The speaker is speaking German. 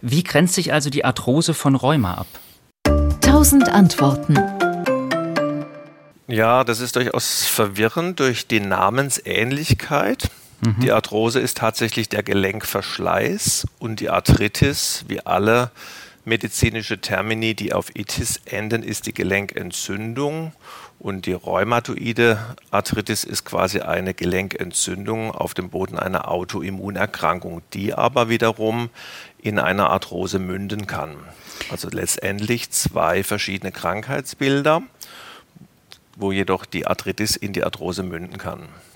Wie grenzt sich also die Arthrose von Rheuma ab? Tausend Antworten. Ja, das ist durchaus verwirrend durch die Namensähnlichkeit. Mhm. Die Arthrose ist tatsächlich der Gelenkverschleiß und die Arthritis, wie alle medizinische Termini, die auf itis enden, ist die Gelenkentzündung und die rheumatoide Arthritis ist quasi eine Gelenkentzündung auf dem Boden einer Autoimmunerkrankung, die aber wiederum in einer Arthrose münden kann. Also letztendlich zwei verschiedene Krankheitsbilder, wo jedoch die Arthritis in die Arthrose münden kann.